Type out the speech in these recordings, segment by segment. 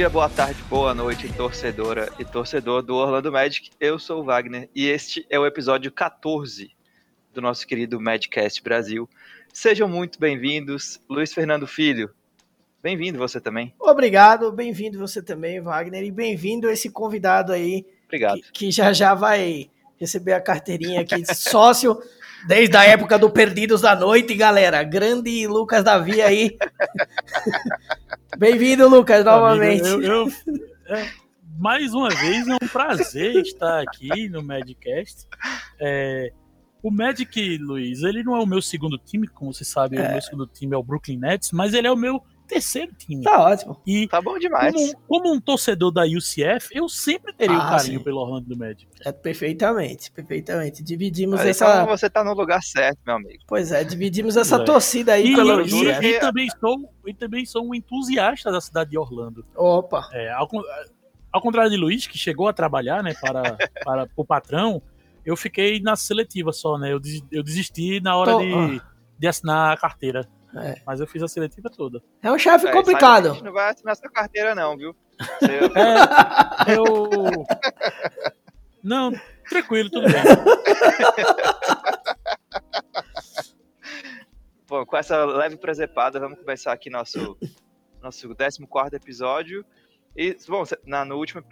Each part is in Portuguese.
dia, boa tarde, boa noite, torcedora e torcedor do Orlando Magic. Eu sou o Wagner e este é o episódio 14 do nosso querido Madcast Brasil. Sejam muito bem-vindos, Luiz Fernando Filho. Bem-vindo você também. Obrigado, bem-vindo você também, Wagner, e bem-vindo esse convidado aí. Obrigado. Que, que já já vai receber a carteirinha aqui de sócio desde a época do Perdidos da Noite, galera. Grande Lucas Davi aí. Bem-vindo, Lucas, novamente. Amigo, eu, eu, é, mais uma vez é um prazer estar aqui no Madcast. É, o Magic, Luiz, ele não é o meu segundo time, como você sabe, é. o meu segundo time é o Brooklyn Nets, mas ele é o meu terceiro time. Tá ótimo. E tá bom demais. Como, como um torcedor da UCF, eu sempre teria ah, um carinho sim. pelo Orlando do Magic. É, perfeitamente, perfeitamente. Dividimos Mas essa. Então você tá no lugar certo, meu amigo. Pois é, dividimos essa é. torcida aí e, pelo e, e, e, também sou, e também sou um entusiasta da cidade de Orlando. Opa! É, ao, ao contrário de Luiz, que chegou a trabalhar né, para, para o patrão, eu fiquei na seletiva só, né? Eu, eu desisti na hora Tô... de, de assinar a carteira. É. Mas eu fiz a seletiva toda. É um chefe é, complicado. A gente não vai assinar essa carteira, não, viu? É, eu. Não, tranquilo, tudo bem. Bom, com essa leve presepada, vamos começar aqui nosso, nosso 14 episódio. E, bom, na, no último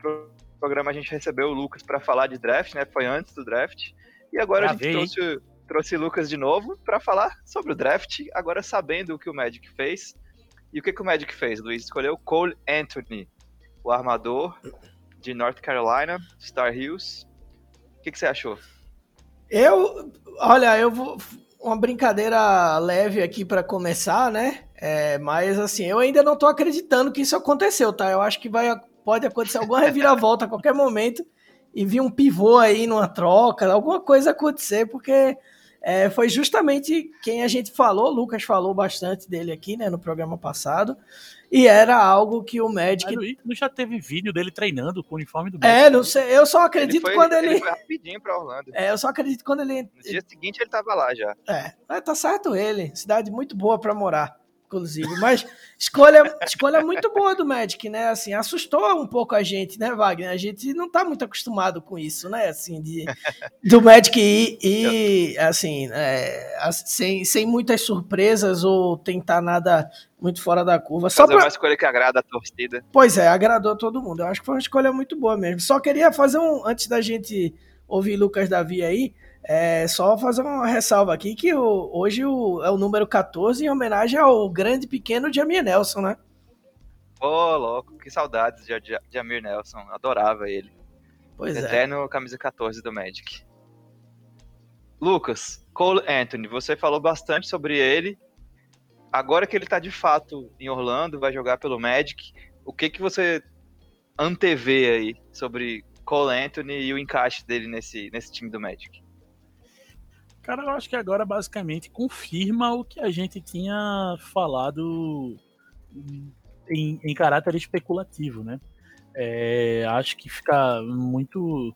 programa a gente recebeu o Lucas para falar de draft, né? Foi antes do draft. E agora a gente trouxe trouxe Lucas de novo para falar sobre o draft, agora sabendo o que o Magic fez. E o que, que o Magic fez, Luiz? Escolheu Cole Anthony, o armador de North Carolina, Star Hills. O que, que você achou? Eu, olha, eu vou uma brincadeira leve aqui para começar, né? É, mas assim, eu ainda não tô acreditando que isso aconteceu, tá? Eu acho que vai, pode acontecer alguma reviravolta a qualquer momento e vir um pivô aí numa troca, alguma coisa acontecer, porque é, foi justamente quem a gente falou, Lucas falou bastante dele aqui, né, no programa passado, e era algo que o Magic... Não já teve vídeo dele treinando com o uniforme do Magic? É, não sei, eu só acredito ele foi, quando ele... Ele foi rapidinho pra Orlando. É, eu só acredito quando ele... No dia seguinte ele tava lá já. É, tá certo ele, cidade muito boa pra morar inclusive. Mas escolha, escolha muito boa do Magic, né? Assim, assustou um pouco a gente, né, Wagner? A gente não tá muito acostumado com isso, né? Assim, de, do Magic ir, e assim, é, sem, sem muitas surpresas ou tentar nada muito fora da curva. Só fazer pra... uma escolha que agrada a torcida. Pois é, agradou todo mundo. Eu acho que foi uma escolha muito boa mesmo. Só queria fazer um, antes da gente ouvir Lucas Davi aí, é só fazer uma ressalva aqui que o, hoje o, é o número 14 em homenagem ao grande pequeno Jamie Nelson, né? Ô, oh, louco, que saudades de, de, de Amir Nelson, adorava ele. Pois Eterno é. Eterno camisa 14 do Magic. Lucas, Cole Anthony, você falou bastante sobre ele. Agora que ele tá de fato em Orlando, vai jogar pelo Magic, o que que você antevê aí sobre Cole Anthony e o encaixe dele nesse, nesse time do Magic? Cara, eu acho que agora basicamente confirma o que a gente tinha falado em, em caráter especulativo, né? É, acho que fica muito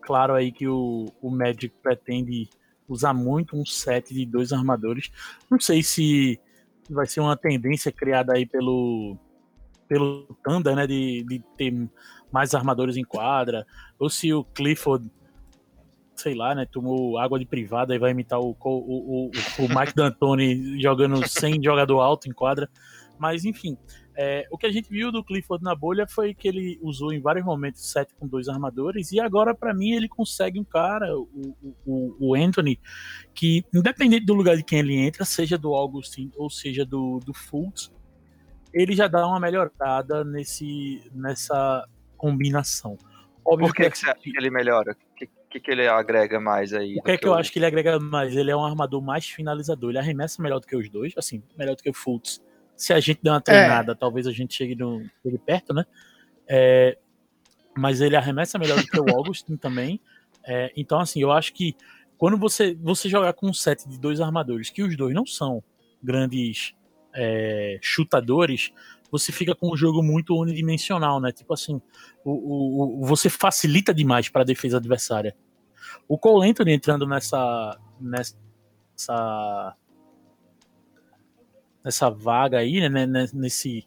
claro aí que o, o Magic pretende usar muito um set de dois armadores. Não sei se vai ser uma tendência criada aí pelo pelo Thunder, né, de, de ter mais armadores em quadra, ou se o Clifford sei lá, né, tomou água de privada e vai imitar o, o, o, o Mike D'Antoni jogando sem jogador alto em quadra. Mas, enfim, é, o que a gente viu do Clifford na bolha foi que ele usou em vários momentos set com dois armadores e agora, para mim, ele consegue um cara, o, o, o, Anthony, que, independente do lugar de quem ele entra, seja do Augustin ou seja do, do Fultz, ele já dá uma melhorada nesse, nessa combinação. Óbvio Por que, que, que você acha que ele melhora? Que, que, que ele agrega mais aí? O que é que eu, eu acho que ele agrega mais? Ele é um armador mais finalizador. Ele arremessa melhor do que os dois, assim, melhor do que o Fultz. Se a gente der uma treinada, é. talvez a gente chegue no, chegue perto, né? É, mas ele arremessa melhor do que o Augustin também. É, então, assim, eu acho que quando você, você jogar com um set de dois armadores, que os dois não são grandes é, chutadores, você fica com um jogo muito unidimensional, né? Tipo assim, o, o, o você facilita demais para a defesa adversária. O Cole Anthony entrando nessa nessa nessa vaga aí, né, nesse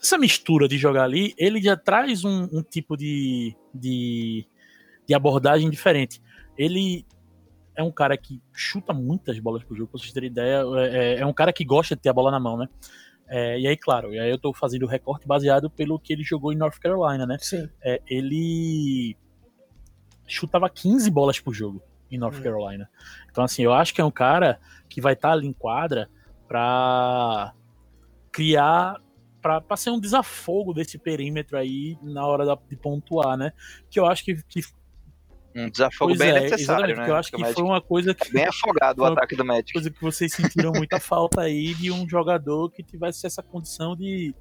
essa mistura de jogar ali, ele já traz um, um tipo de, de, de, abordagem diferente. Ele é um cara que chuta muitas bolas pro jogo, pra vocês terem ideia. É, é, é um cara que gosta de ter a bola na mão, né? É, e aí, claro, e aí eu tô fazendo o recorte baseado pelo que ele jogou em North Carolina, né? Sim. É, ele chutava 15 bolas por jogo em North hum. Carolina. Então, assim, eu acho que é um cara que vai estar tá ali em quadra pra criar para ser um desafogo desse perímetro aí na hora da, de pontuar, né? Que eu acho que, que um desafogo pois bem é, necessário, né? Eu acho que foi uma coisa que. É bem afogado o ataque do Magic. Coisa que vocês sentiram muita falta aí de um jogador que tivesse essa condição de,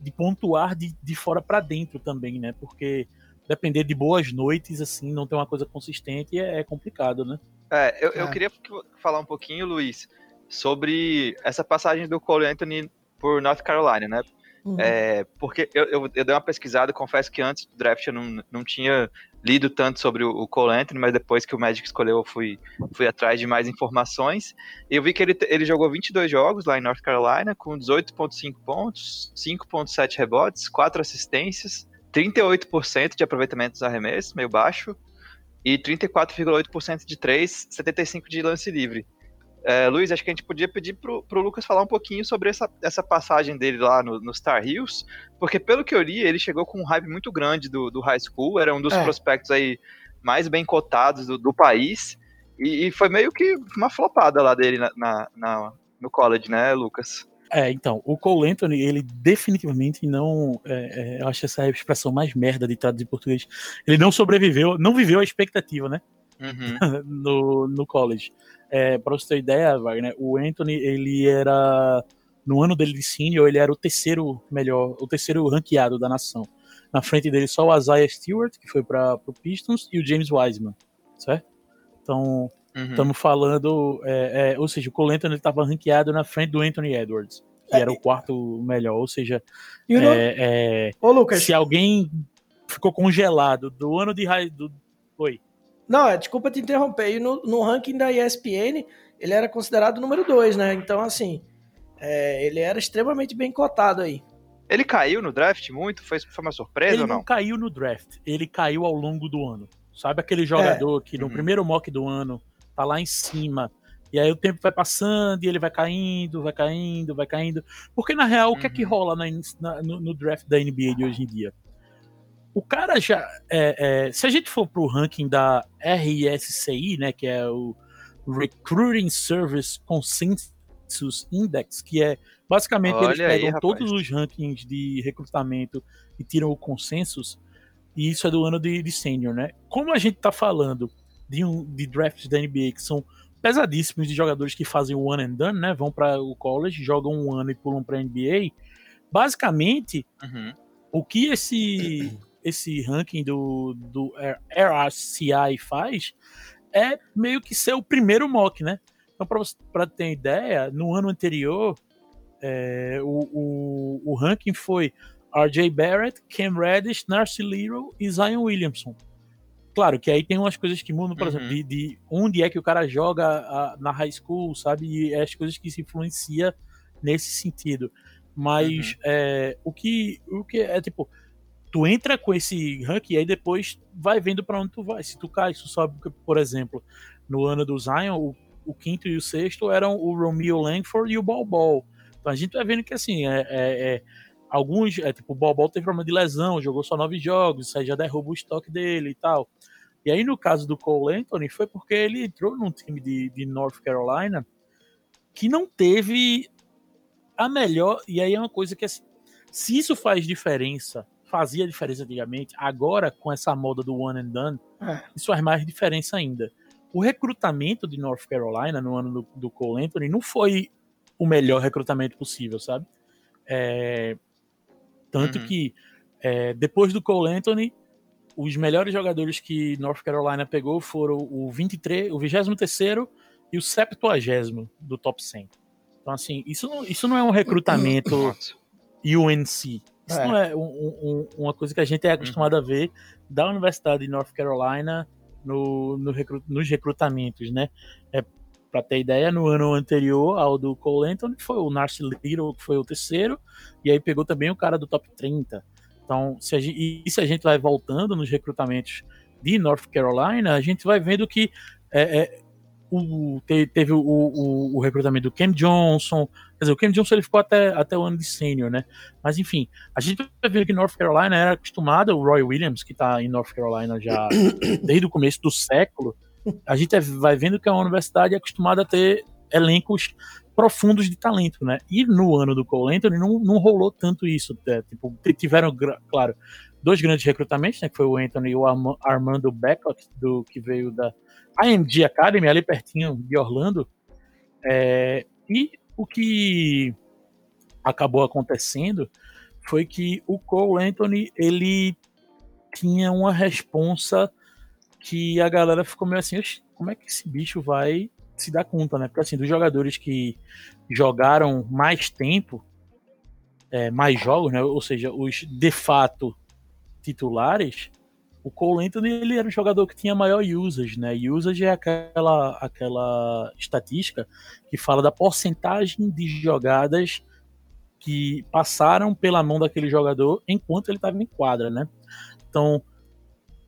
de pontuar de, de fora para dentro também, né? Porque depender de boas noites, assim, não ter uma coisa consistente é, é complicado, né? É, eu, é. eu queria falar um pouquinho, Luiz, sobre essa passagem do Cole Anthony por North Carolina, né? Uhum. É, porque eu, eu, eu, dei uma pesquisada, confesso que antes do draft eu não, não tinha lido tanto sobre o, o Cole Anthony, mas depois que o Magic escolheu eu fui, fui atrás de mais informações. E eu vi que ele, ele jogou 22 jogos lá em North Carolina, com 18,5 pontos, 5,7 rebotes, 4 assistências, 38% de aproveitamento dos arremessos, meio baixo, e 34,8% de 3, 75% de lance livre. É, Luiz, acho que a gente podia pedir pro, pro Lucas falar um pouquinho sobre essa, essa passagem dele lá no, no Star Hills, porque pelo que eu li, ele chegou com um hype muito grande do, do high school, era um dos é. prospectos aí mais bem cotados do, do país, e, e, foi meio que uma flopada lá dele na, na, na, no college, né, Lucas? É, então, o Cole Anthony, ele definitivamente não. É, é, eu acho essa expressão mais merda de traduzir em português. Ele não sobreviveu, não viveu a expectativa, né? Uhum. no, no college. É, pra você ter ideia, Wagner, o Anthony, ele era. No ano dele de senior, ele era o terceiro melhor, o terceiro ranqueado da nação. Na frente dele só o Isaiah Stewart, que foi para o Pistons, e o James Wiseman, certo? Então, estamos uhum. falando. É, é, ou seja, o Cole Anthony estava ranqueado na frente do Anthony Edwards, que era o é. quarto melhor. Ou seja, é, é, Ô, Lucas. se alguém ficou congelado do ano de. Do, oi. Não, é, desculpa te interromper. E no, no ranking da ESPN, ele era considerado número 2, né? Então, assim, é, ele era extremamente bem cotado aí. Ele caiu no draft muito? Foi, foi uma surpresa ele ou não? Ele não caiu no draft, ele caiu ao longo do ano. Sabe aquele jogador é. que no uhum. primeiro mock do ano tá lá em cima, e aí o tempo vai passando e ele vai caindo, vai caindo, vai caindo. Porque na real, uhum. o que é que uhum. rola na, na, no, no draft da NBA de hoje em dia? o cara já. É, é, se a gente for pro ranking da RSCI, né, que é o Recruiting Service Consensus Index, que é basicamente Olha eles pegam aí, todos os rankings de recrutamento e tiram o consensus, e isso é do ano de, de senior, né? Como a gente tá falando de, um, de drafts da NBA que são pesadíssimos de jogadores que fazem o one and done, né? Vão para o college, jogam um ano e pulam para NBA. Basicamente, uhum. o que esse esse ranking do, do RCI faz é meio que ser o primeiro mock, né? Então, para ter ideia, no ano anterior, é, o, o, o, ranking foi RJ Barrett, Cam Reddish, Narcy Little e Zion Williamson. Claro que aí tem umas coisas que mudam, por uhum. exemplo, de, de, onde é que o cara joga a, na high school, sabe? E é as coisas que se influencia nesse sentido. Mas uhum. é, o, que, o que é tipo tu entra com esse rank e aí depois vai vendo para onde tu vai. Se tu cai, tu sobe, por exemplo, no ano do Zion, o, o, quinto e o sexto eram o Romeo Langford e o Ball Ball. Então a gente vai vendo que assim, é, é, é alguns, é, tipo, o Ball teve problema de lesão, jogou só nove jogos, isso aí já derruba o estoque dele e tal. E aí no caso do Cole Anthony foi porque ele entrou num time de, de North Carolina que não teve a melhor, e aí é uma coisa que assim, se isso faz diferença fazia diferença antigamente, agora com essa moda do one and done, é. isso faz mais diferença ainda. O recrutamento de North Carolina no ano do, do Cole Anthony não foi o melhor recrutamento possível, sabe? É, tanto uhum. que é, depois do Cole Anthony, os melhores jogadores que North Carolina pegou foram o 23, o 23 e o 70 do top 100. Então, assim, isso não, isso não é um recrutamento UNC, isso é. não é um, um, uma coisa que a gente é acostumado uhum. a ver da Universidade de North Carolina no, no recru, nos recrutamentos, né? É, Para ter ideia, no ano anterior ao do Cole Anthony foi o Narcy Little, que foi o terceiro, e aí pegou também o cara do top 30. Então, se a gente, e se a gente vai voltando nos recrutamentos de North Carolina, a gente vai vendo que é, é, o, teve o, o, o, recrutamento do Cam Johnson, quer dizer, o Cam Johnson ele ficou até, até o ano de sênior, né? Mas enfim, a gente vai ver que North Carolina era acostumada, o Roy Williams, que está em North Carolina já desde o começo do século, a gente é, vai vendo que a universidade é acostumada a ter elencos profundos de talento, né? E no ano do Cole Anthony não, não rolou tanto isso. Né? Tipo, tiveram, claro, dois grandes recrutamentos, né? Que foi o Anthony e o Armando Beckett, do, que veio da IMG Academy, ali pertinho de Orlando. É, e o que acabou acontecendo foi que o Cole Anthony, ele tinha uma responsa que a galera ficou meio assim, como é que esse bicho vai se dar conta, né? Porque assim, dos jogadores que jogaram mais tempo, é, mais jogos, né? Ou seja, os de fato titulares, o Cole Anthony ele era um jogador que tinha maior usage, né? Usage é aquela, aquela estatística que fala da porcentagem de jogadas que passaram pela mão daquele jogador enquanto ele estava em quadra, né? Então,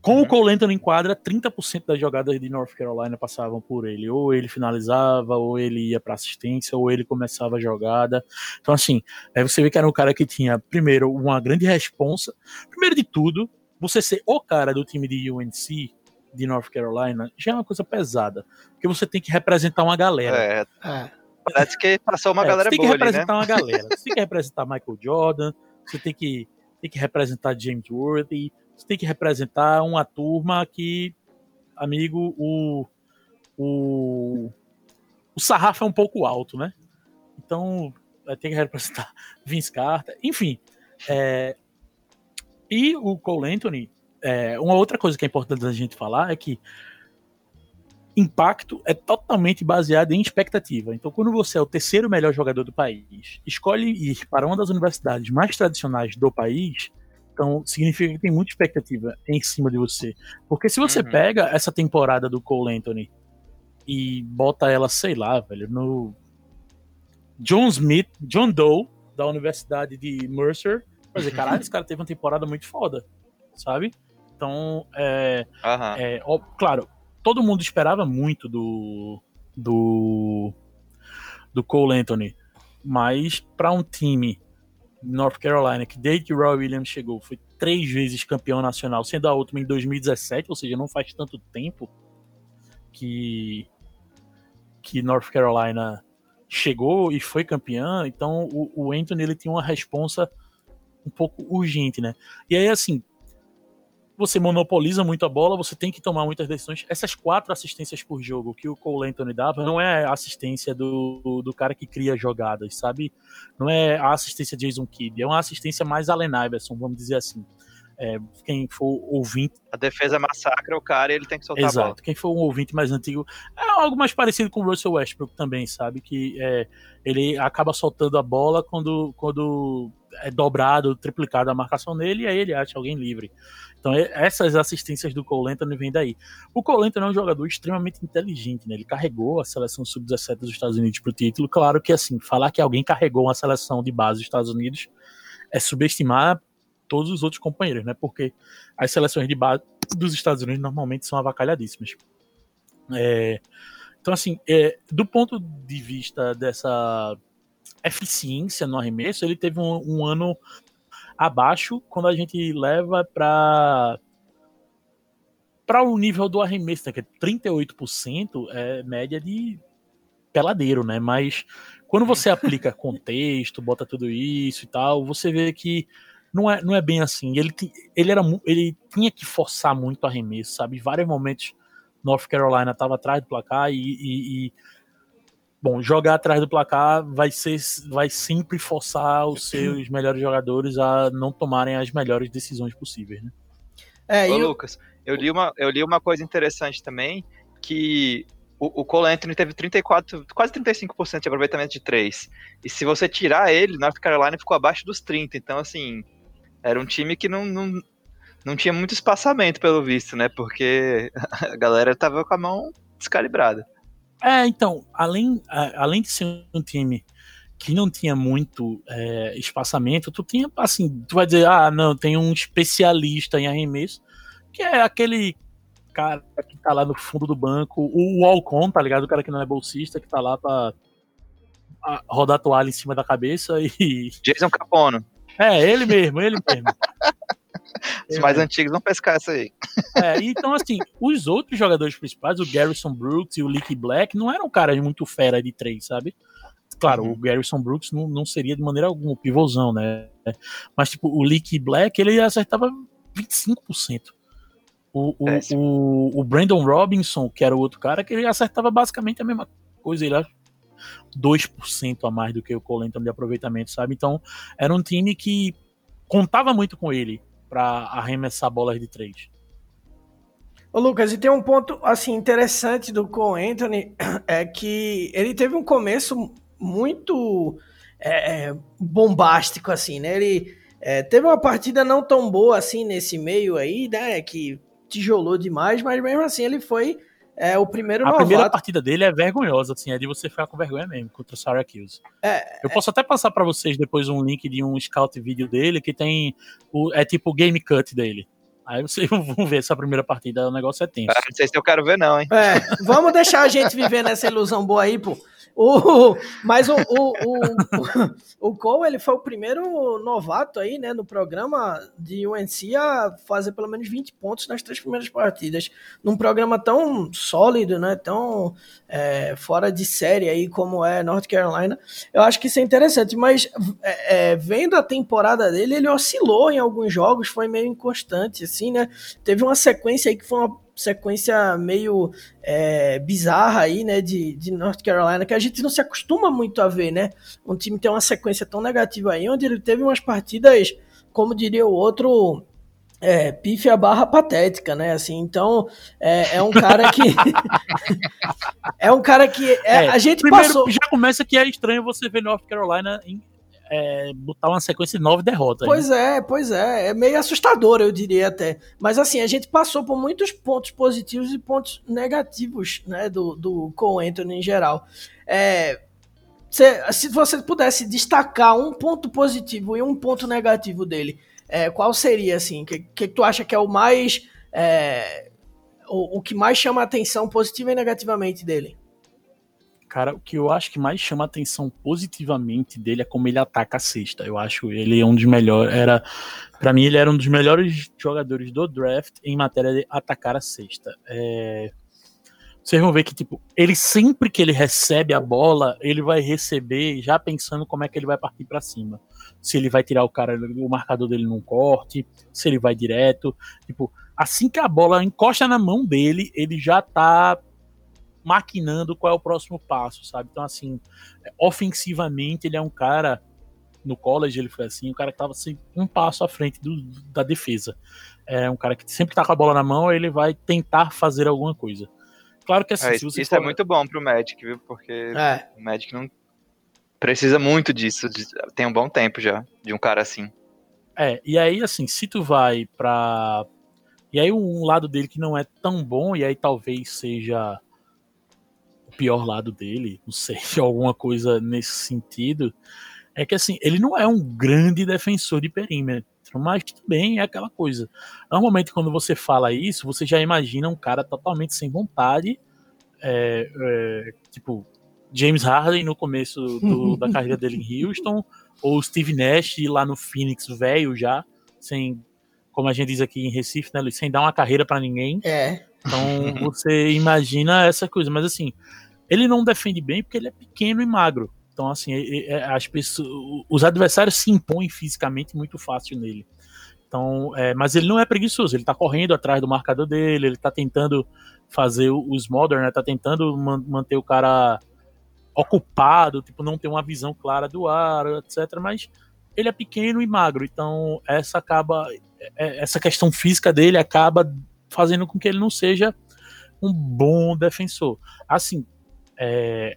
com o uhum. Cole Anthony em quadra, 30% das jogadas de North Carolina passavam por ele. Ou ele finalizava, ou ele ia para assistência, ou ele começava a jogada. Então, assim, aí você vê que era um cara que tinha, primeiro, uma grande responsa. Primeiro de tudo, você ser o cara do time de UNC, de North Carolina, já é uma coisa pesada. Porque você tem que representar uma galera. É. é. Parece que passou uma é, galera boa. Você tem que representar ali, né? uma galera. Você tem que representar Michael Jordan, você tem que, tem que representar James Worthy, você tem que representar uma turma que, amigo, o, o, o sarrafo é um pouco alto, né? Então, tem que representar Vince Carter, enfim. É, e o Cole Anthony, é, uma outra coisa que é importante a gente falar é que impacto é totalmente baseado em expectativa. Então, quando você é o terceiro melhor jogador do país, escolhe ir para uma das universidades mais tradicionais do país, então significa que tem muita expectativa em cima de você. Porque se você uhum. pega essa temporada do Cole Anthony e bota ela, sei lá, velho, no John Smith, John Doe, da Universidade de Mercer, Quer dizer, caralho, esse cara teve uma temporada muito foda, sabe? Então, é, uhum. é ó, claro, todo mundo esperava muito do do do Cole Anthony, mas para um time North Carolina que desde que o Roy Williams chegou foi três vezes campeão nacional, sendo a última em 2017, ou seja, não faz tanto tempo que que North Carolina chegou e foi campeã, então o, o Anthony ele tinha uma responsa um pouco urgente, né? E aí, assim, você monopoliza muito a bola, você tem que tomar muitas decisões. Essas quatro assistências por jogo que o Cole Anthony dava não é a assistência do, do cara que cria jogadas, sabe? Não é a assistência de Jason Kidd, é uma assistência mais Allen Iverson, vamos dizer assim. É, quem for ouvinte. A defesa massacra o cara e ele tem que soltar Exato. a bola. Quem for um ouvinte mais antigo. É algo mais parecido com o Russell Westbrook também, sabe? Que é, ele acaba soltando a bola quando, quando é dobrado, triplicado a marcação nele, e aí ele acha alguém livre. Então, essas assistências do Cole Anthony vêm daí. O Cole Anthony é um jogador extremamente inteligente, né? Ele carregou a seleção sub-17 dos Estados Unidos para o título. Claro que, assim, falar que alguém carregou uma seleção de base dos Estados Unidos é subestimar todos os outros companheiros, né? Porque as seleções de base dos Estados Unidos normalmente são avacalhadíssimas. É, então, assim, é, do ponto de vista dessa eficiência no arremesso, ele teve um, um ano abaixo quando a gente leva para para o nível do arremesso, né, que é 38% é média de peladeiro, né? Mas quando você aplica contexto, bota tudo isso e tal, você vê que não é, não é bem assim. Ele, ele, era, ele tinha que forçar muito o arremesso, sabe? Em vários momentos, North Carolina estava atrás do placar e, e, e Bom, jogar atrás do placar vai ser, vai sempre forçar os seus melhores jogadores a não tomarem as melhores decisões possíveis, né? É, Ô, eu... Lucas, eu li, uma, eu li uma coisa interessante também, que o, o Cole Anthony teve 34, quase 35% de aproveitamento de 3. E se você tirar ele, North Carolina ficou abaixo dos 30. Então, assim, era um time que não, não, não tinha muito espaçamento, pelo visto, né? Porque a galera tava com a mão descalibrada. É, então, além, além de ser um time que não tinha muito é, espaçamento, tu tinha, assim, tu vai dizer, ah, não, tem um especialista em arremesso, que é aquele cara que tá lá no fundo do banco, o Walcon, tá ligado? O cara que não é bolsista, que tá lá pra rodar a toalha em cima da cabeça e. Jason Capono. É, ele mesmo, ele mesmo. Os mais é. antigos vão pescar essa aí. É, então, assim, os outros jogadores principais, o Garrison Brooks e o Leaky Black, não eram caras muito fera de três, sabe? Claro, uhum. o Garrison Brooks não, não seria de maneira alguma pivôzão, né? Mas, tipo, o Leaky Black, ele acertava 25%. O, o, o, o, Brandon Robinson, que era o outro cara, que ele acertava basicamente a mesma coisa. Ele 2% a mais do que o Cole de aproveitamento, sabe? Então, era um time que contava muito com ele para arremessar bolas de três. Ô Lucas, e tem um ponto assim interessante do Cole Anthony é que ele teve um começo muito é, é, bombástico assim, né? Ele é, teve uma partida não tão boa assim nesse meio aí, né? Que tijolou demais, mas mesmo assim ele foi é o primeiro A novato. primeira partida dele é vergonhosa, assim, é de você ficar com vergonha mesmo contra o Syracuse. É, eu é... posso até passar para vocês depois um link de um scout vídeo dele que tem o é tipo o game cut dele. Aí vocês vão ver essa primeira partida, o negócio é tenso. Ah, não sei se eu quero ver não, hein. É, vamos deixar a gente viver nessa ilusão boa aí, pô. O, mas o, o, o, o Cole, ele foi o primeiro novato aí, né, no programa de UNC a fazer pelo menos 20 pontos nas três primeiras partidas. Num programa tão sólido, né, tão é, fora de série aí como é North Carolina. Eu acho que isso é interessante, mas é, é, vendo a temporada dele, ele oscilou em alguns jogos, foi meio inconstante, assim, né. Teve uma sequência aí que foi uma sequência meio é, bizarra aí, né, de, de North Carolina, que a gente não se acostuma muito a ver, né? Um time tem uma sequência tão negativa aí, onde ele teve umas partidas, como diria o outro, é, pífia barra patética, né? Assim, então é, é um cara que é um cara que é, é, a gente primeiro, passou. Já começa que é estranho você ver North Carolina em é, botar uma sequência de nove derrotas. Pois né? é, pois é. É meio assustador, eu diria até. Mas assim, a gente passou por muitos pontos positivos e pontos negativos, né, do, do Cole Anthony em geral. É, se, se você pudesse destacar um ponto positivo e um ponto negativo dele, é, qual seria, assim? O que, que tu acha que é o mais... É, o, o que mais chama a atenção positiva e negativamente dele? Cara, o que eu acho que mais chama atenção positivamente dele é como ele ataca a cesta. Eu acho ele é um dos melhores. Era, para mim, ele era um dos melhores jogadores do draft em matéria de atacar a cesta. É, vocês vão ver que, tipo, ele sempre que ele recebe a bola, ele vai receber já pensando como é que ele vai partir para cima. Se ele vai tirar o cara, o marcador dele num corte, se ele vai direto. Tipo, assim que a bola encosta na mão dele, ele já tá maquinando qual é o próximo passo, sabe? Então, assim, ofensivamente, ele é um cara. No college ele foi assim, um cara que estava assim, um passo à frente do, da defesa. É um cara que sempre tá com a bola na mão, ele vai tentar fazer alguma coisa. Claro que assim, é, Isso for... é muito bom pro Magic, viu? Porque é. o Magic não precisa muito disso. Tem um bom tempo já, de um cara assim. É, e aí, assim, se tu vai pra. E aí, um lado dele que não é tão bom, e aí talvez seja pior lado dele, não sei, alguma coisa nesse sentido, é que assim, ele não é um grande defensor de perímetro, mas também é aquela coisa. Normalmente, quando você fala isso, você já imagina um cara totalmente sem vontade, é, é, tipo James Harden no começo do, da carreira dele em Houston, ou Steve Nash lá no Phoenix, velho já, sem, como a gente diz aqui em Recife, né, sem dar uma carreira para ninguém. É. Então você imagina essa coisa, mas assim, ele não defende bem porque ele é pequeno e magro. Então, assim, as pessoas, os adversários se impõem fisicamente muito fácil nele. Então, é, mas ele não é preguiçoso, ele tá correndo atrás do marcador dele, ele tá tentando fazer os modern, né, tá tentando man manter o cara ocupado, tipo, não ter uma visão clara do ar, etc. Mas ele é pequeno e magro, então essa acaba, é, essa questão física dele acaba fazendo com que ele não seja um bom defensor. Assim, é...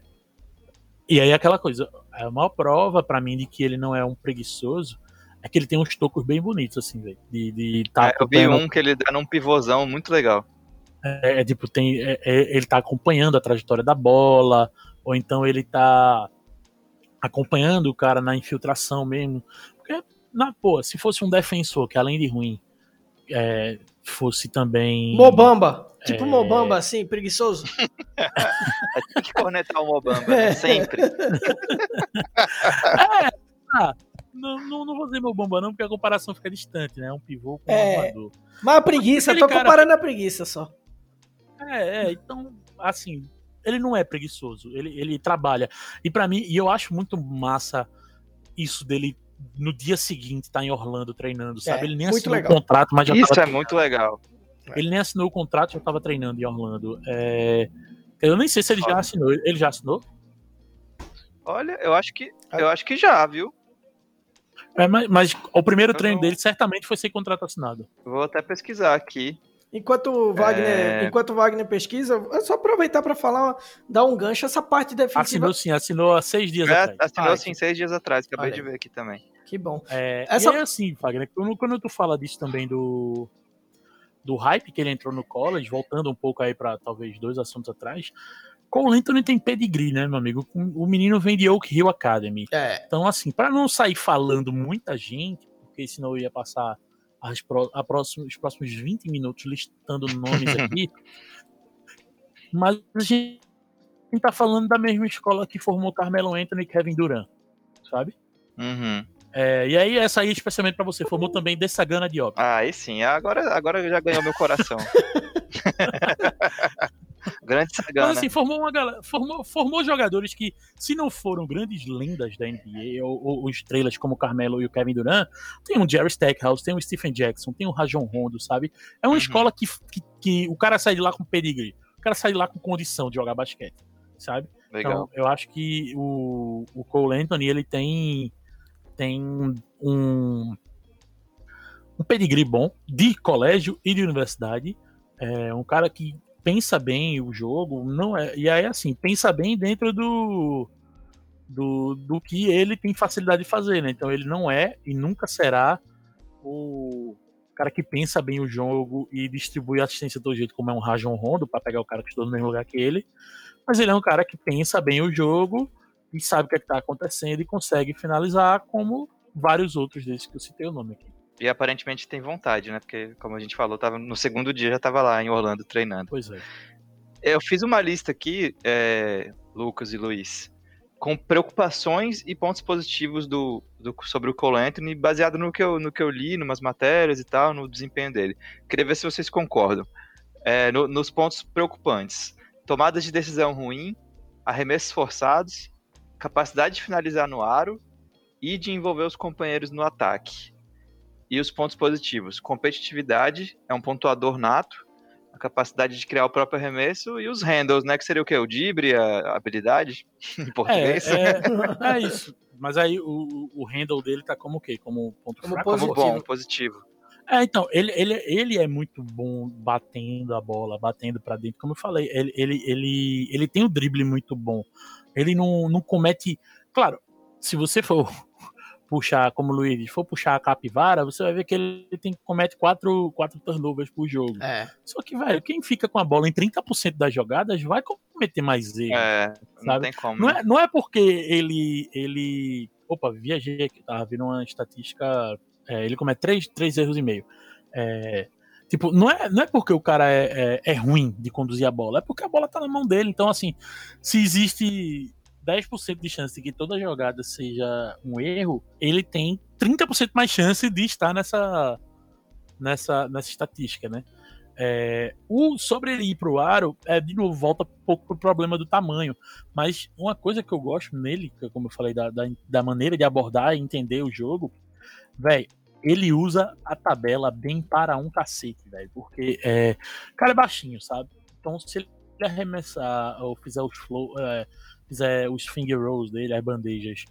E aí aquela coisa, a maior prova para mim de que ele não é um preguiçoso é que ele tem uns tocos bem bonitos, assim, velho. De, de tá é, eu vi um que ele dá num pivôzão muito legal. É, é tipo, tem, é, é, ele tá acompanhando a trajetória da bola, ou então ele tá acompanhando o cara na infiltração mesmo. Porque, na pô, se fosse um defensor que além de ruim, é, fosse também. Mobamba! Tipo é... Mobamba, assim, preguiçoso. Tem que cornetar o Mobamba, né? sempre. é, ah, não, não, não vou dizer meu bomba, não, porque a comparação fica distante, né? Um pivô com é, um armador. Mas a preguiça, eu tô cara... comparando a preguiça só. É, é, então, assim, ele não é preguiçoso, ele, ele trabalha. E para mim, e eu acho muito massa isso dele no dia seguinte estar tá em Orlando treinando, sabe? É, ele nem assinou o contrato, mas já Isso é muito legal. Ele nem assinou o contrato, já tava treinando em Orlando. É... Eu nem sei se ele já assinou. Ele já assinou? Olha, eu acho que eu acho que já, viu? É, mas, mas, o primeiro treino dele certamente foi sem contrato assinado. Vou até pesquisar aqui. Enquanto o Wagner, é... enquanto Wagner pesquisa, é só aproveitar para falar, dar um gancho essa parte defensiva. Assinou sim, assinou há seis dias é, atrás. Assinou ah, sim, seis dias atrás, acabei de ver aqui também. Que bom. É, essa... E é assim, Wagner, quando, quando tu fala disso também do, do hype que ele entrou no college, voltando um pouco aí para talvez dois assuntos atrás, Cole Anthony tem pedigree, né, meu amigo? O menino vem de Oak Hill Academy. É. Então, assim, para não sair falando muita gente, porque senão eu ia passar as pro, a próximo, os próximos 20 minutos listando nomes aqui, mas a gente tá falando da mesma escola que formou Carmelo Anthony e Kevin Durant, sabe? Uhum. É, e aí, essa aí, especialmente para você, formou também Dessagana Diop. Ah, aí sim, agora, agora já ganhou meu coração. Grande Sagana. Mas assim, formou uma galera, formou, formou jogadores que, se não foram grandes lendas da NBA, ou, ou, ou estrelas como o Carmelo e o Kevin Durant, tem um Jerry Stackhouse, tem um Stephen Jackson, tem um Rajon Rondo, sabe? É uma uhum. escola que, que, que, o cara sai de lá com pedigree, o cara sai de lá com condição de jogar basquete, sabe? Legal. Então, eu acho que o, o Cole Anthony, ele tem, tem um, um pedigree bom de colégio e de universidade. É um cara que pensa bem o jogo, não é. E aí, assim, pensa bem dentro do, do, do que ele tem facilidade de fazer, né? Então ele não é e nunca será o cara que pensa bem o jogo e distribui assistência do jeito como é um Rajon Rondo para pegar o cara que estou no mesmo lugar que ele. Mas ele é um cara que pensa bem o jogo e sabe o que é está acontecendo e consegue finalizar como vários outros desses que eu citei o nome aqui. E aparentemente tem vontade, né? Porque, como a gente falou, tava, no segundo dia já tava lá em Orlando treinando. Pois é. Eu fiz uma lista aqui, é, Lucas e Luiz, com preocupações e pontos positivos do, do, sobre o Cole Anthony, baseado no que, eu, no que eu li, numas matérias e tal, no desempenho dele. Queria ver se vocês concordam. É, no, nos pontos preocupantes: tomadas de decisão ruim, arremessos forçados, capacidade de finalizar no aro e de envolver os companheiros no ataque. E os pontos positivos: competitividade, é um pontuador nato, a capacidade de criar o próprio arremesso e os handles, né? Que seria o quê? O dibre, a habilidade em português? É, é, é isso. Mas aí o, o handle dele tá como o quê? Como ponto como fraco? Como bom, positivo. É, então, ele, ele, ele é muito bom batendo a bola, batendo para dentro. Como eu falei, ele, ele, ele, ele tem o um drible muito bom. Ele não, não comete. Claro, se você for puxar, como o Luiz, for puxar a capivara, você vai ver que ele tem comete quatro, quatro turnovers por jogo. É. Só que, velho, quem fica com a bola em 30% das jogadas vai cometer mais erros. É, sabe? não tem como. Não é, não é porque ele. ele Opa, viajei aqui, tava vendo uma estatística. É, ele comete três, três erros e meio. É, Tipo, não é, não é porque o cara é, é, é, ruim de conduzir a bola, é porque a bola tá na mão dele. Então, assim, se existe 10% de chance de que toda jogada seja um erro, ele tem 30% mais chance de estar nessa, nessa, nessa estatística, né? É, o, sobre ele ir pro aro, é, de novo, volta um pouco pro problema do tamanho. Mas uma coisa que eu gosto nele, que, como eu falei, da, da, da maneira de abordar e entender o jogo, velho, ele usa a tabela bem para um cacete, velho. Porque é, o cara é baixinho, sabe? Então, se ele arremessar ou fizer os flow, é, fizer os finger rolls dele, as bandejas,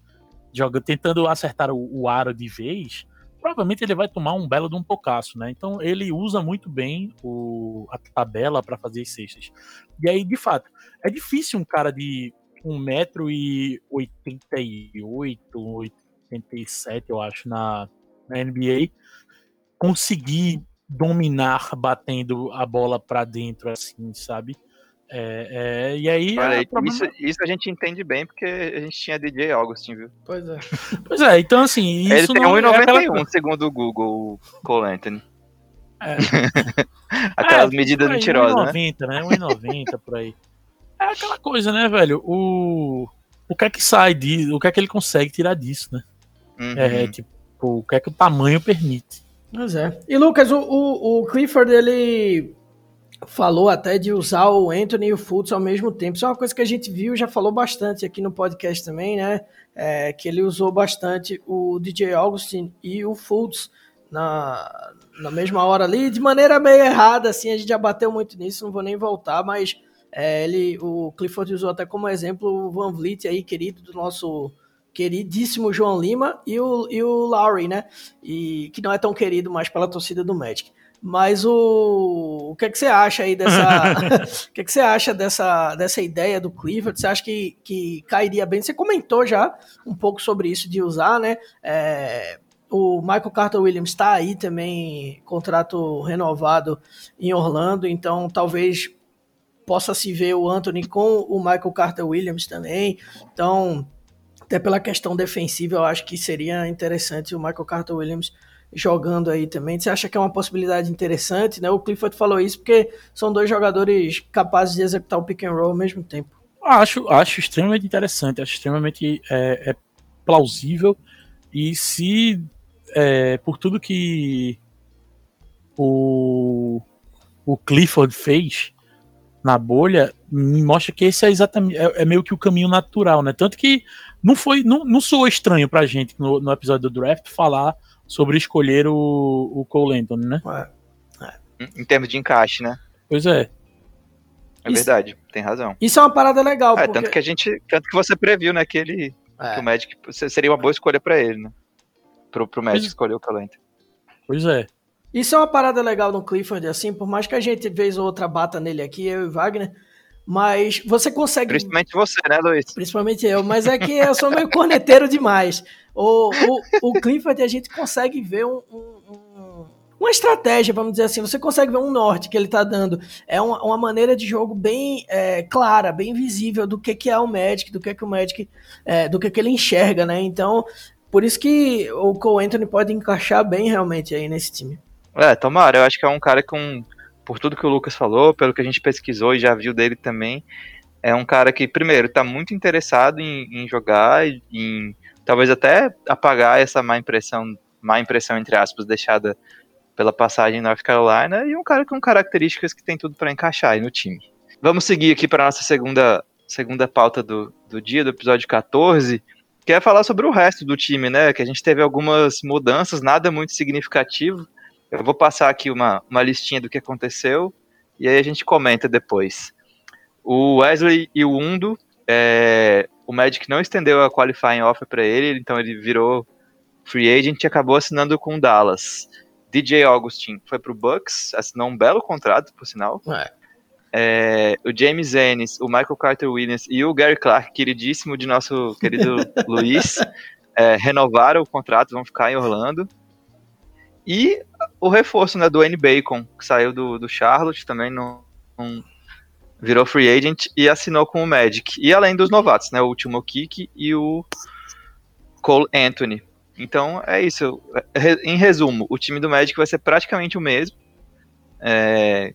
joga, tentando acertar o, o aro de vez, provavelmente ele vai tomar um belo de um tocaço, né? Então ele usa muito bem o, a tabela para fazer as cestas. E aí, de fato, é difícil um cara de 1,88m, 87 eu acho, na, na NBA, conseguir dominar batendo a bola para dentro, assim, sabe? É, é, e aí. Olha, problema... isso, isso, a gente entende bem porque a gente tinha DJ Augustin, viu? Pois é. pois é, então assim. Ele tem 1,91 é aquela... segundo o Google, Cole Anthony. É. Aquelas é, medidas aí, mentirosas, 1,90, né? 1,90 por aí. É aquela coisa, né, velho? O, o que é que sai disso? O que é que ele consegue tirar disso, né? Uhum. É, tipo, o que é que o tamanho permite. Pois é. E Lucas, o, o, o Clifford, ele falou até de usar o Anthony e o Fultz ao mesmo tempo. Isso é uma coisa que a gente viu, já falou bastante aqui no podcast também, né? É, que ele usou bastante o DJ Augustin e o Fultz na, na mesma hora ali, de maneira meio errada, assim, a gente já bateu muito nisso, não vou nem voltar, mas é, ele, o Clifford usou até como exemplo o Van Vliet aí, querido do nosso queridíssimo João Lima e o, e o Lowry, né? E que não é tão querido mais pela torcida do Magic. Mas o, o que é que você acha aí dessa. o que é que você acha dessa, dessa ideia do Clifford? Você acha que, que cairia bem? Você comentou já um pouco sobre isso de usar, né? É, o Michael Carter Williams está aí também, contrato renovado em Orlando, então talvez possa se ver o Anthony com o Michael Carter Williams também. Então, até pela questão defensiva, eu acho que seria interessante o Michael Carter Williams jogando aí também. Você acha que é uma possibilidade interessante, né? O Clifford falou isso porque são dois jogadores capazes de executar o pick and roll ao mesmo tempo. Acho, acho extremamente interessante, acho extremamente é, é plausível e se é, por tudo que o, o Clifford fez na bolha, mostra que esse é exatamente é, é, meio que o caminho natural, né? Tanto que não foi, não, não soou estranho pra gente no, no episódio do draft falar sobre escolher o, o Cole Anthony, né? É. É. Em termos de encaixe, né? Pois é. É isso, verdade, tem razão. Isso é uma parada legal. É, porque... tanto que a gente. Tanto que você previu, né, que ele. É. Que o Magic seria uma boa escolha para ele, né? Pro, pro Magic pois... escolher o Cole Anthony. Pois é. Isso é uma parada legal no Clifford, assim, por mais que a gente vez ou outra bata nele aqui, eu e Wagner, mas você consegue. Principalmente você, né, Luiz? Principalmente eu, mas é que eu sou meio corneteiro demais. O, o, o Clifford, a gente consegue ver um, um, uma estratégia, vamos dizer assim. Você consegue ver um norte que ele está dando. É uma, uma, maneira de jogo bem é, clara, bem visível do que, que é o Magic, do que, que o Magic. É, do que, que ele enxerga, né? Então, por isso que o Cole Anthony pode encaixar bem realmente aí nesse time. É, tomara. Eu acho que é um cara com por tudo que o Lucas falou, pelo que a gente pesquisou e já viu dele também, é um cara que, primeiro, está muito interessado em, em, jogar, em talvez até apagar essa má impressão, má impressão, entre aspas, deixada pela passagem em North Carolina, e um cara com características que tem tudo para encaixar aí no time. Vamos seguir aqui para nossa segunda, segunda pauta do, do dia, do episódio 14, que é falar sobre o resto do time, né? Que a gente teve algumas mudanças, nada muito significativo, eu vou passar aqui uma, uma listinha do que aconteceu e aí a gente comenta depois. O Wesley e o Undo, é, o Magic não estendeu a qualifying offer para ele, então ele virou free agent e acabou assinando com o Dallas. DJ Augustin foi para o Bucks, assinou um belo contrato, por sinal. É. É, o James Ennis, o Michael Carter Williams e o Gary Clark, queridíssimo de nosso querido Luiz, é, renovaram o contrato, vão ficar em Orlando. E o reforço né, do N Bacon, que saiu do, do Charlotte, também não, não, virou free agent e assinou com o Magic. E além dos novatos, né, o último Kick e o Cole Anthony. Então é isso. Em resumo, o time do Magic vai ser praticamente o mesmo. É,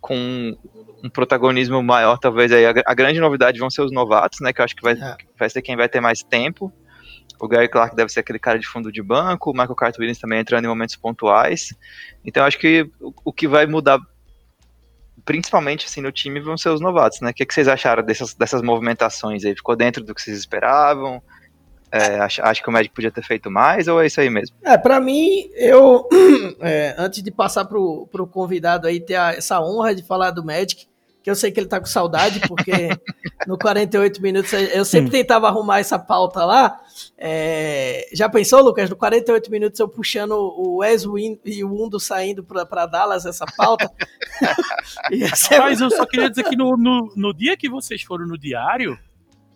com um protagonismo maior, talvez aí. A, a, grande novidade vão ser os novatos, né? Que eu acho que vai, é. vai ser quem vai ter mais tempo. O Gary Clark deve ser aquele cara de fundo de banco, o Michael Carter Williams também entrando em momentos pontuais. Então acho que o, que vai mudar principalmente assim no time vão ser os novatos, né? O que, vocês acharam dessas, dessas movimentações aí? Ficou dentro do que vocês esperavam? É, que o Magic podia ter feito mais ou é isso aí mesmo? É, para mim, eu é, antes de passar pro, pro convidado aí ter a, essa honra de falar do Magic, que eu sei que ele tá com saudade, porque no 48 minutos eu sempre tentava arrumar essa pauta lá. É, já pensou, Lucas? No 48 minutos eu puxando o Wes e o Undo saindo para Dallas essa pauta? Mas eu só queria dizer que no, no, no, dia que vocês foram no diário,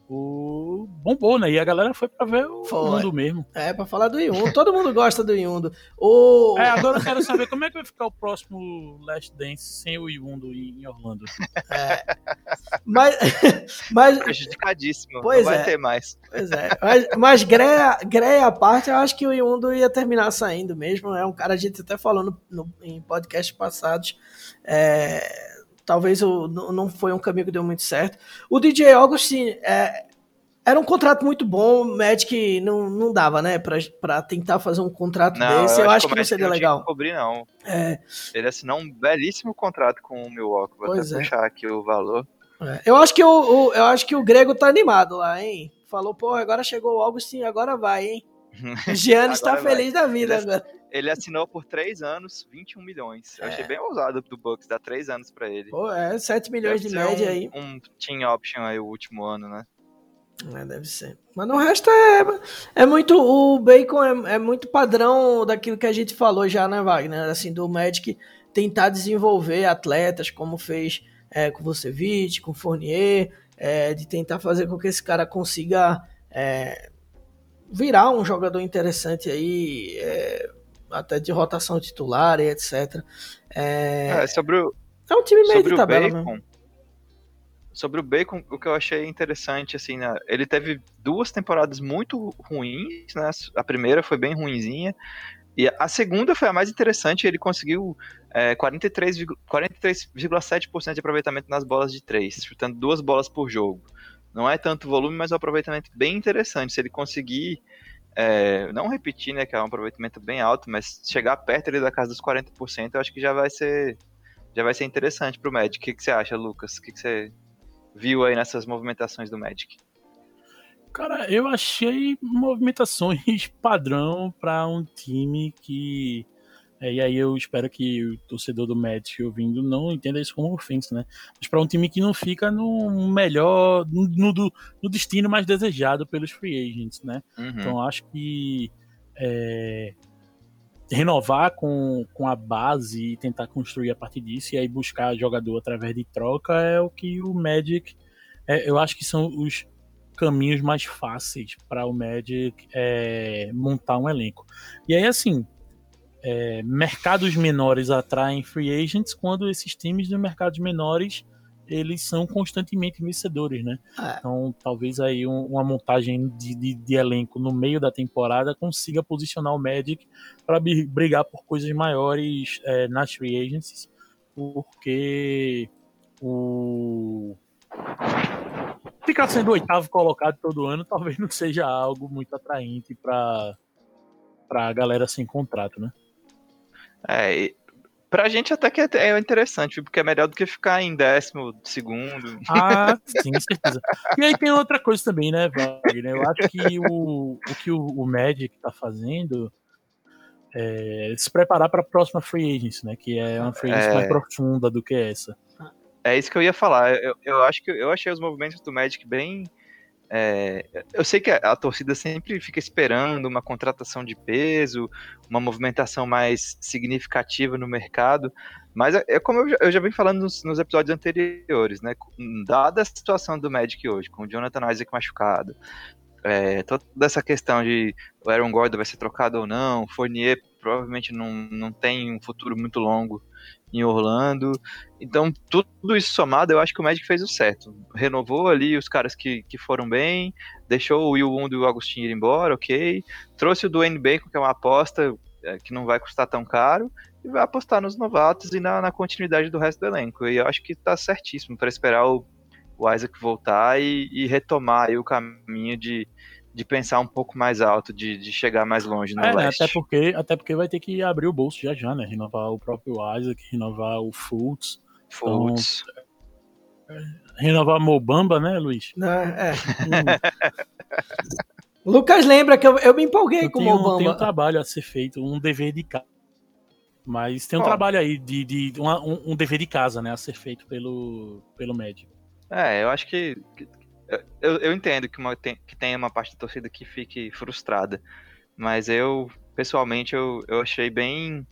o bombou, né? E a galera foi pra ver o foi. Yundo mesmo. É, pra falar do Yundo. Todo mundo gosta do Yundo. O... É, agora eu quero saber como é que vai ficar o próximo Last Dance sem o Yundo em Orlando. É. Mas. mas... Prejudicadíssimo. Pois não vai é. ter mais. Pois é. Mas, mas greia, greia à parte, eu acho que o Yundo ia terminar saindo mesmo. É um cara, a gente até falou no, no em podcasts passados. É talvez o, não foi um caminho que deu muito certo. O DJ Augustin é, era um contrato muito bom, o Magic não, não dava, né, pra, pra tentar fazer um contrato não, desse, eu, eu acho que, que não seria não legal. Não cobrir, não. É. Ele assinou um belíssimo contrato com o Milwaukee, vou pois até é. puxar aqui o valor. É. Eu, acho que o, o, eu acho que o Grego tá animado lá, hein? Falou, pô, agora chegou o Augustin, agora vai, hein? O Giannis tá feliz da vida ele, agora. Ele assinou por 3 anos, 21 milhões. Eu é. achei bem ousado do Bucks, dar 3 anos pra ele. Pô, é, 7 milhões Deve de média um, aí. Um team option aí o último ano, né? É, deve ser. Mas no resto é, é muito. O Bacon é, é, muito padrão daquilo que a gente falou já, né, Wagner? Assim, do Magic tentar desenvolver atletas, como fez é, com Vucevic, com Fournier, é, de tentar fazer com que esse cara consiga é, virar um jogador interessante aí, é, até de rotação titular e etc. É, é sobre o, é um time meio de tabela Bacon, mesmo. Sobre o Bacon, o que eu achei interessante, assim, né, ele teve duas temporadas muito ruins, né? A primeira foi bem ruinzinha, e a segunda foi a mais interessante, ele conseguiu é, 43,7% 43, de aproveitamento nas bolas de três, chutando duas bolas por jogo. Não é tanto volume, mas um aproveitamento bem interessante. Se ele conseguir, é, não repetir, né, que é um aproveitamento bem alto, mas chegar perto ali da casa dos 40%, eu acho que já vai ser, já vai ser interessante para o Magic. O que, que você acha, Lucas? O que, que você viu aí nessas movimentações do Magic? Cara, eu achei movimentações padrão para um time que. É, e aí eu espero que o torcedor do Magic ouvindo não entenda isso como ofensa, né? Mas para um time que não fica no melhor, no, no, no, destino mais desejado pelos free agents, né? Uhum. Então acho que é, renovar com, com a base e tentar construir a partir disso e aí buscar jogador através de troca é o que o Magic é, eu acho que são os caminhos mais fáceis para o Magic é, montar um elenco. E aí assim, é, mercados menores atraem free agents quando esses times de mercados menores eles são constantemente vencedores, né? É. Então, talvez aí um, uma montagem de, de, de, elenco no meio da temporada consiga posicionar o Magic para brigar por coisas maiores é, nas free agencies, porque o ficar sendo oitavo colocado todo ano talvez não seja algo muito atraente para para a galera sem contrato, né? É, pra gente até que é, é interessante, porque é melhor do que ficar em décimo segundo. Ah, sim, certeza. E aí tem outra coisa também, né, Wagner? Eu acho que o, o que o, o Magic tá fazendo é se preparar para a próxima free agency, né? Que é uma free agency é... mais profunda do que essa. É isso que eu ia falar. Eu, eu acho que eu achei os movimentos do Magic bem é, eu sei que a, torcida sempre fica esperando uma contratação de peso, uma movimentação mais significativa no mercado, mas é, é como eu já, eu já venho falando nos, nos, episódios anteriores, né? Dada a situação do Magic hoje, com o Jonathan Isaac machucado, é, toda essa questão de o Aaron Gordon vai ser trocado ou não, Fournier provavelmente não, não tem um futuro muito longo em Orlando. Então, tudo isso somado, eu acho que o Magic fez o certo. Renovou ali os caras que, que foram bem, deixou o Will Wound e o Agostinho ir embora, ok. Trouxe o Dwayne Bacon, que é uma aposta é, que não vai custar tão caro, e vai apostar nos novatos e na, na continuidade do resto do elenco. E eu acho que tá certíssimo para esperar o, o Isaac voltar e, e retomar o caminho de, de pensar um pouco mais alto, de, de chegar mais longe no é, leste. Até porque, até porque vai ter que abrir o bolso já já, né? Renovar o próprio Isaac, renovar o Fultz. Fultz. Então, é, renovar a Mobamba, né, Luiz? Não, é. Lucas lembra que eu, eu me empolguei eu com o Mobamba. Tem um trabalho a ser feito, um dever de casa. Mas tem um trabalho aí de, de uma, um, um, dever de casa, né, a ser feito pelo, pelo médico. É, eu acho que, eu, eu entendo que, uma, tem, que uma parte da torcida que fique frustrada, mas eu, pessoalmente, eu, eu achei bem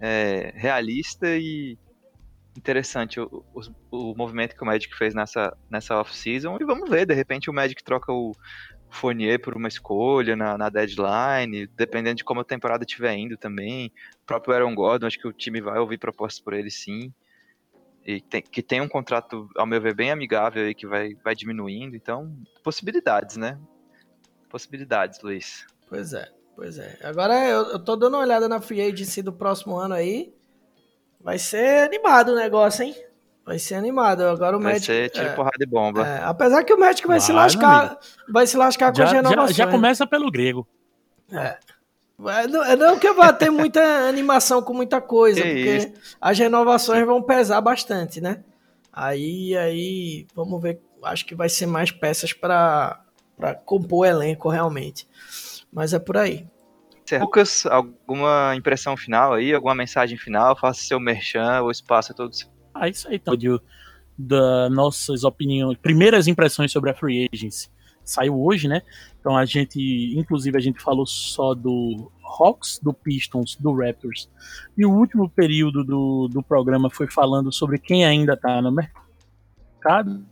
é, realista e, interessante o, o, o, movimento que o Magic fez nessa, nessa off-season. E vamos ver, de repente o Magic troca o Fournier por uma escolha na, na deadline, dependendo de como a temporada estiver indo também. O próprio Aaron Gordon, acho que o time vai ouvir propostas por ele sim. E tem, que tem um contrato, ao meu ver, bem amigável aí, que vai, vai diminuindo. Então, possibilidades, né? Possibilidades, Luiz. Pois é, pois é. Agora eu, eu tô dando uma olhada na free agency do próximo ano aí. Vai ser animado o negócio, hein? Vai ser animado. Agora o vai Magic. Vai ser tiro, é, porrada de bomba. É, apesar que o Magic vai, vai se lascar. Amigo. Vai se lascar com já, as renovações. Já, já começa pelo grego. É. Não, não que vai ter muita animação com muita coisa, que porque isso? as renovações vão pesar bastante, né? Aí, aí, vamos ver. Acho que vai ser mais peças para compor o elenco realmente. Mas é por aí. Lucas, alguma impressão final aí? Alguma mensagem final? Faça seu merchan, o espaço é todo seu. Ah, isso aí, então, das nossas opiniões, primeiras impressões sobre a Free Agency. Saiu hoje, né? Então a gente, inclusive, a gente falou só do Hawks, do Pistons, do Raptors. E o último período do, do programa foi falando sobre quem ainda está no mercado.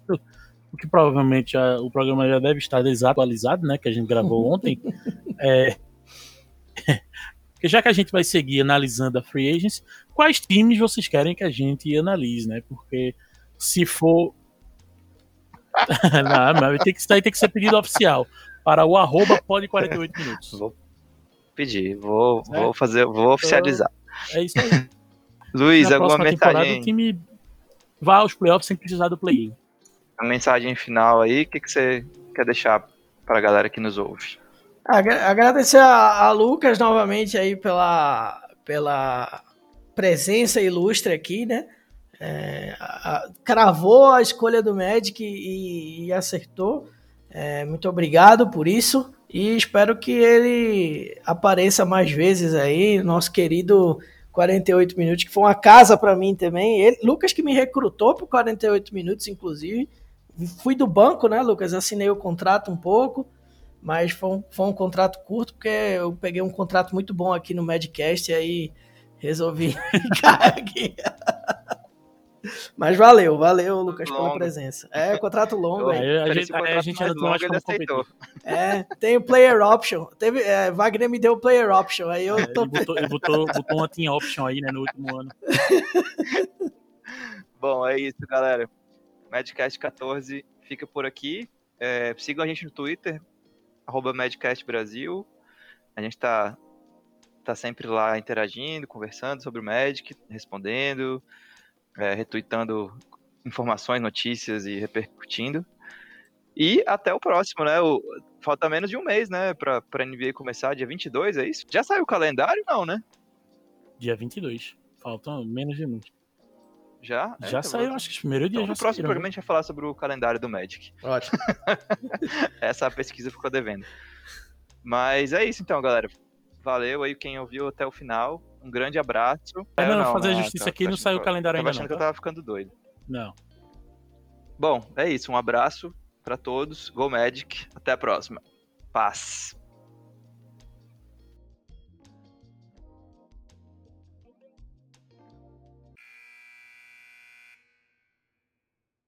O que provavelmente já, o programa já deve estar desatualizado, né? Que a gente gravou ontem. é, porque já que a gente vai seguir analisando a free agents, quais times vocês querem que a gente analise, né? Porque se for. Não, mas tem que, isso aí tem que ser pedido oficial. Para o arroba pode 48 minutos. Vou pedir, vou, vou fazer, vou oficializar. É isso aí. Luiz, Na alguma mensagem? O time vá aos playoffs sem precisar do play-in. A mensagem final aí, o que, que você quer deixar para a galera que nos ouve? Agradecer a, a, Lucas novamente aí pela, pela presença ilustre aqui, né? É, a, cravou a escolha do Magic e, e acertou. É, muito obrigado por isso e espero que ele apareça mais vezes aí, nosso querido 48 minutos, que foi uma casa para mim também. Ele, Lucas que me recrutou por 48 minutos, inclusive. Fui do banco, né, Lucas? Assinei o contrato um pouco mas foi um, foi um contrato curto, porque eu peguei um contrato muito bom aqui no Madcast e aí resolvi ficar aqui. Mas valeu, valeu, Lucas, longo. pela presença. É, contrato longo aí. A, gente, a gente ainda não acha aceitou. É, tem o player option. Teve, é, Wagner me deu o player option, aí eu é, tô... Ele botou, ele botou, botou uma team option aí, né, no último ano. Bom, é isso, galera. Madcast 14 fica por aqui. É, sigam a gente no Twitter, arroba Medcast Brasil. A gente está tá sempre lá interagindo, conversando sobre o Magic, respondendo, é, retweetando informações, notícias e repercutindo. E até o próximo, né? O, falta menos de um mês, né? Pra, pra NBA começar, dia 22, é isso? Já saiu o calendário? Não, né? Dia 22. Faltam menos de um. Já? Já é, saiu, acho que o primeiro dia então, já No próximo programa a gente vai falar sobre o calendário do Magic. Ótimo. Essa pesquisa ficou devendo. Mas é isso então, galera. Valeu aí quem ouviu até o final. Um grande abraço. É, não, não, fazer não, justiça tá, aqui, não saiu o calendário ainda achando não, que eu tava ficando doido. Não. Bom, é isso. Um abraço para todos. Go Magic. Até a próxima. Paz.